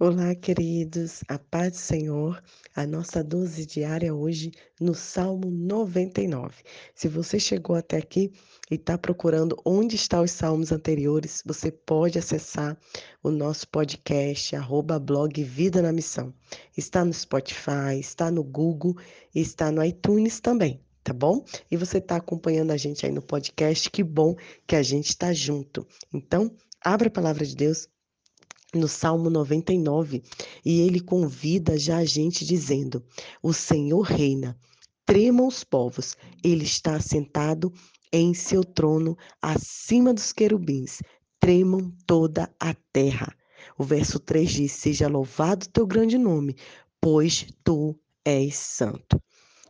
Olá, queridos, a paz do Senhor, a nossa dose diária hoje no Salmo 99. Se você chegou até aqui e está procurando onde estão os salmos anteriores, você pode acessar o nosso podcast, arroba blog Vida na Missão. Está no Spotify, está no Google está no iTunes também, tá bom? E você está acompanhando a gente aí no podcast, que bom que a gente está junto. Então, abra a palavra de Deus no Salmo 99, e ele convida já a gente dizendo: O Senhor reina, tremam os povos, ele está assentado em seu trono acima dos querubins, tremam toda a terra. O verso 3 diz: Seja louvado teu grande nome, pois tu és santo.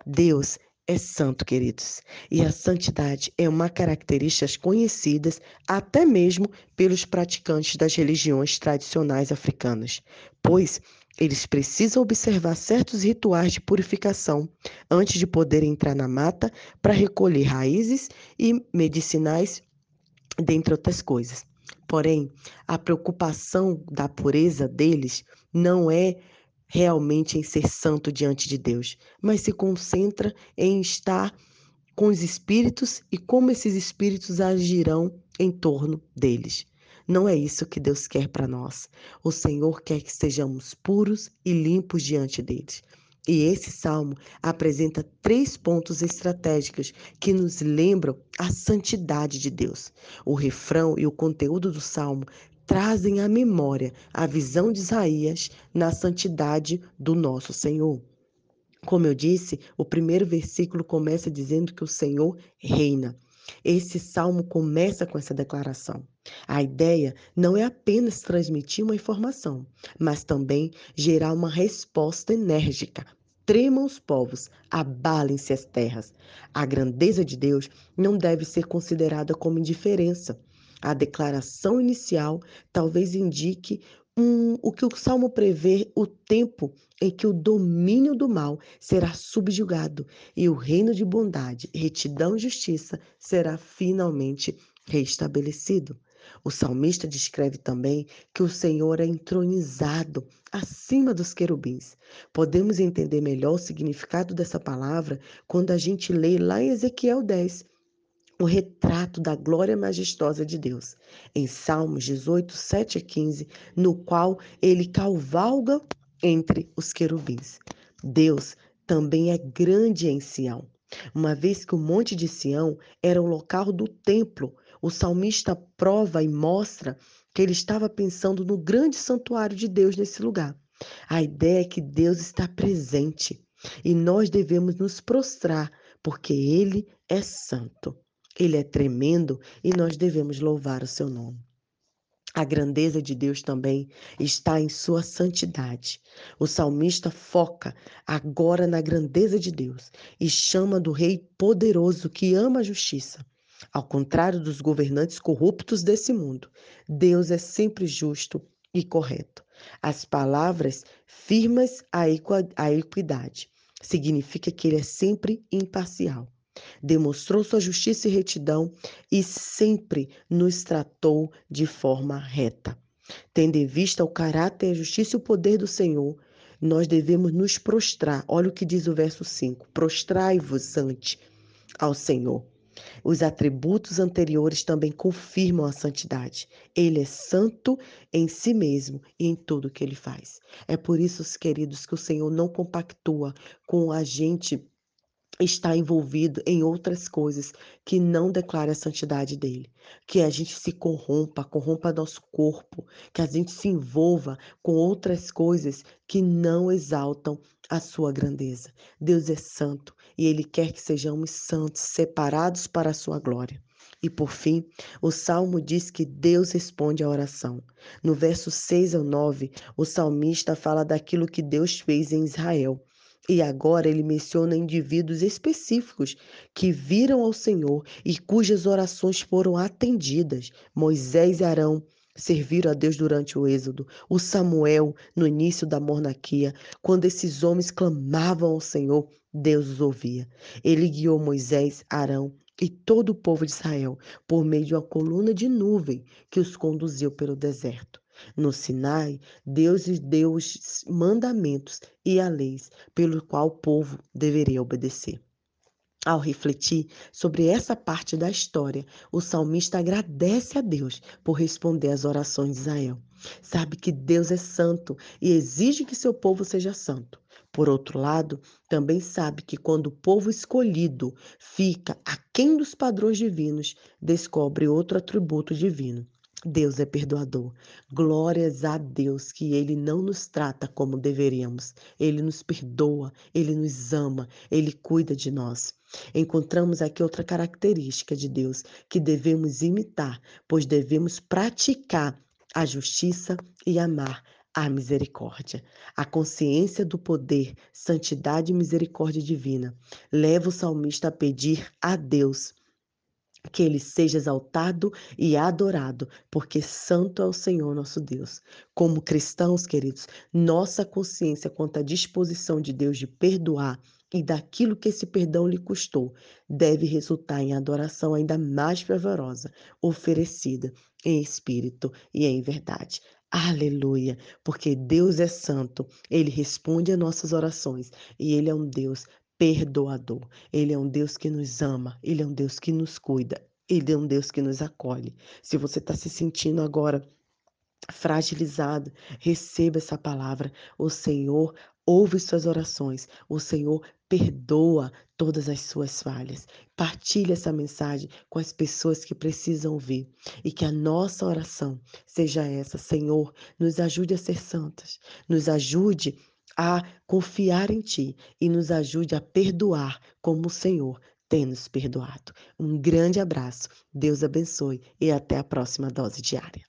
Deus é santo, queridos. E a santidade é uma característica conhecida até mesmo pelos praticantes das religiões tradicionais africanas, pois eles precisam observar certos rituais de purificação antes de poder entrar na mata para recolher raízes e medicinais, dentre outras coisas. Porém, a preocupação da pureza deles não é realmente em ser santo diante de Deus, mas se concentra em estar com os espíritos e como esses espíritos agirão em torno deles. Não é isso que Deus quer para nós. O Senhor quer que sejamos puros e limpos diante deles. E esse salmo apresenta três pontos estratégicos que nos lembram a santidade de Deus. O refrão e o conteúdo do salmo trazem à memória a visão de Isaías na santidade do nosso Senhor. Como eu disse, o primeiro versículo começa dizendo que o Senhor reina. Esse salmo começa com essa declaração. A ideia não é apenas transmitir uma informação, mas também gerar uma resposta enérgica. Tremam os povos, abalem-se as terras. A grandeza de Deus não deve ser considerada como indiferença, a declaração inicial talvez indique um, o que o Salmo prevê o tempo em que o domínio do mal será subjugado e o reino de bondade, retidão e justiça será finalmente restabelecido. O salmista descreve também que o Senhor é entronizado acima dos querubins. Podemos entender melhor o significado dessa palavra quando a gente lê lá em Ezequiel 10, o retrato da glória majestosa de Deus, em Salmos 18, 7 a 15, no qual ele cavalga entre os querubins. Deus também é grande em Sião. Uma vez que o Monte de Sião era o local do templo, o salmista prova e mostra que ele estava pensando no grande santuário de Deus nesse lugar. A ideia é que Deus está presente e nós devemos nos prostrar, porque Ele é santo. Ele é tremendo e nós devemos louvar o seu nome. A grandeza de Deus também está em sua santidade. O salmista foca agora na grandeza de Deus e chama do Rei poderoso que ama a justiça. Ao contrário dos governantes corruptos desse mundo, Deus é sempre justo e correto. As palavras firmas a equidade significa que ele é sempre imparcial demonstrou sua justiça e retidão e sempre nos tratou de forma reta. Tendo em vista o caráter, a justiça e o poder do Senhor, nós devemos nos prostrar. Olha o que diz o verso 5: prostrai-vos ante ao Senhor. Os atributos anteriores também confirmam a santidade. Ele é santo em si mesmo e em tudo que ele faz. É por isso, queridos, que o Senhor não compactua com a gente está envolvido em outras coisas que não declara a santidade dele. Que a gente se corrompa, corrompa nosso corpo, que a gente se envolva com outras coisas que não exaltam a sua grandeza. Deus é santo e ele quer que sejamos santos, separados para a sua glória. E por fim, o salmo diz que Deus responde à oração. No verso 6 ao 9, o salmista fala daquilo que Deus fez em Israel. E agora ele menciona indivíduos específicos que viram ao Senhor e cujas orações foram atendidas. Moisés e Arão serviram a Deus durante o Êxodo, o Samuel no início da monarquia, quando esses homens clamavam ao Senhor, Deus os ouvia. Ele guiou Moisés, Arão e todo o povo de Israel por meio de uma coluna de nuvem que os conduziu pelo deserto. No Sinai, Deus deu os mandamentos e a leis pelo qual o povo deveria obedecer. Ao refletir sobre essa parte da história, o salmista agradece a Deus por responder às orações de Israel. Sabe que Deus é santo e exige que seu povo seja santo. Por outro lado, também sabe que quando o povo escolhido fica aquém dos padrões divinos, descobre outro atributo divino. Deus é perdoador. Glórias a Deus que Ele não nos trata como deveríamos. Ele nos perdoa, Ele nos ama, Ele cuida de nós. Encontramos aqui outra característica de Deus que devemos imitar, pois devemos praticar a justiça e amar a misericórdia. A consciência do poder, santidade e misericórdia divina leva o salmista a pedir a Deus que ele seja exaltado e adorado, porque santo é o Senhor nosso Deus. Como cristãos, queridos, nossa consciência quanto à disposição de Deus de perdoar e daquilo que esse perdão lhe custou, deve resultar em adoração ainda mais fervorosa, oferecida em espírito e em verdade. Aleluia, porque Deus é santo, ele responde a nossas orações e ele é um Deus perdoador. Ele é um Deus que nos ama, ele é um Deus que nos cuida, ele é um Deus que nos acolhe. Se você está se sentindo agora fragilizado, receba essa palavra. O Senhor ouve suas orações. O Senhor perdoa todas as suas falhas. Partilhe essa mensagem com as pessoas que precisam ouvir e que a nossa oração seja essa, Senhor, nos ajude a ser santas, nos ajude a confiar em Ti e nos ajude a perdoar como o Senhor tem nos perdoado. Um grande abraço, Deus abençoe e até a próxima dose diária.